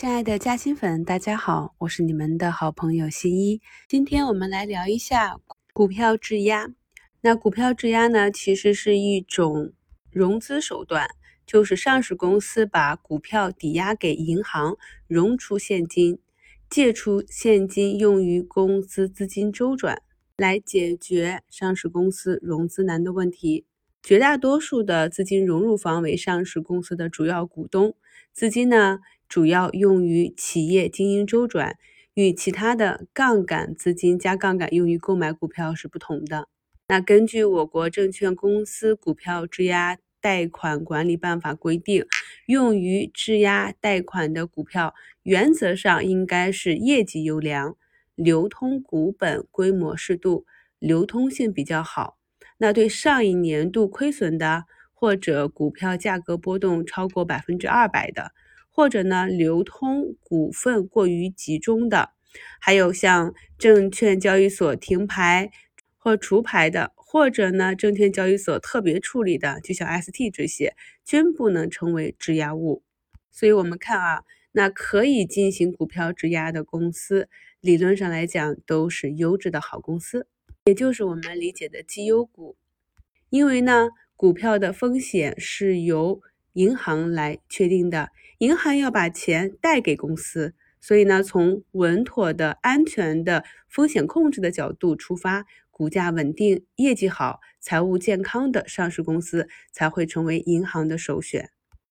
亲爱的嘉兴粉，大家好，我是你们的好朋友新一。今天我们来聊一下股票质押。那股票质押呢，其实是一种融资手段，就是上市公司把股票抵押给银行，融出现金，借出现金用于公司资金周转，来解决上市公司融资难的问题。绝大多数的资金融入方为上市公司的主要股东，资金呢？主要用于企业经营周转，与其他的杠杆资金加杠杆用于购买股票是不同的。那根据我国证券公司股票质押贷款管理办法规定，用于质押贷款的股票，原则上应该是业绩优良、流通股本规模适度、流通性比较好。那对上一年度亏损的，或者股票价格波动超过百分之二百的。或者呢，流通股份过于集中的，还有像证券交易所停牌或除牌的，或者呢，证券交易所特别处理的，就像 ST 这些，均不能成为质押物。所以，我们看啊，那可以进行股票质押的公司，理论上来讲都是优质的好公司，也就是我们理解的绩优股。因为呢，股票的风险是由银行来确定的，银行要把钱贷给公司，所以呢，从稳妥的、安全的、风险控制的角度出发，股价稳定、业绩好、财务健康的上市公司才会成为银行的首选。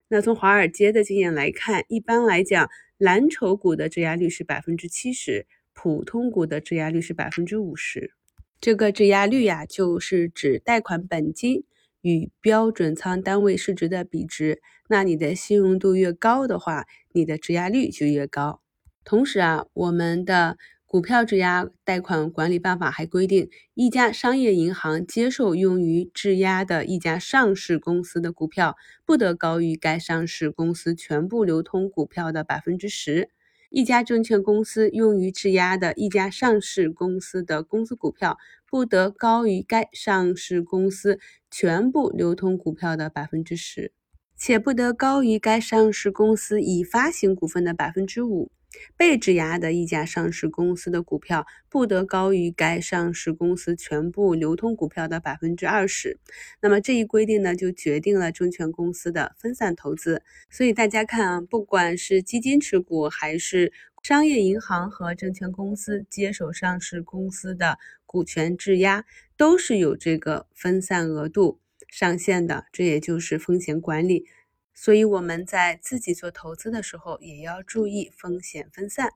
那从华尔街的经验来看，一般来讲，蓝筹股的质押率是百分之七十，普通股的质押率是百分之五十。这个质押率呀，就是指贷款本金。与标准仓单位市值的比值，那你的信用度越高的话，你的质押率就越高。同时啊，我们的股票质押贷款管理办法还规定，一家商业银行接受用于质押的一家上市公司的股票，不得高于该上市公司全部流通股票的百分之十。一家证券公司用于质押的一家上市公司的公司股票，不得高于该上市公司全部流通股票的百分之十，且不得高于该上市公司已发行股份的百分之五。被质押的一家上市公司的股票不得高于该上市公司全部流通股票的百分之二十。那么这一规定呢，就决定了证券公司的分散投资。所以大家看啊，不管是基金持股，还是商业银行和证券公司接手上市公司的股权质押，都是有这个分散额度上限的。这也就是风险管理。所以我们在自己做投资的时候，也要注意风险分散。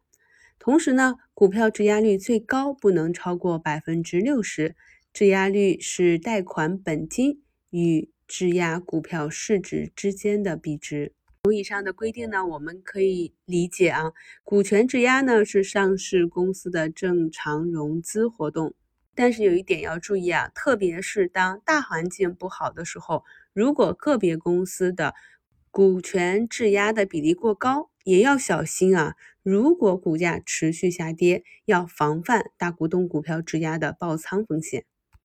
同时呢，股票质押率最高不能超过百分之六十。质押率是贷款本金与质押股票市值之间的比值。从以上的规定呢，我们可以理解啊，股权质押呢是上市公司的正常融资活动。但是有一点要注意啊，特别是当大环境不好的时候，如果个别公司的股权质押的比例过高，也要小心啊！如果股价持续下跌，要防范大股东股票质押的爆仓风险。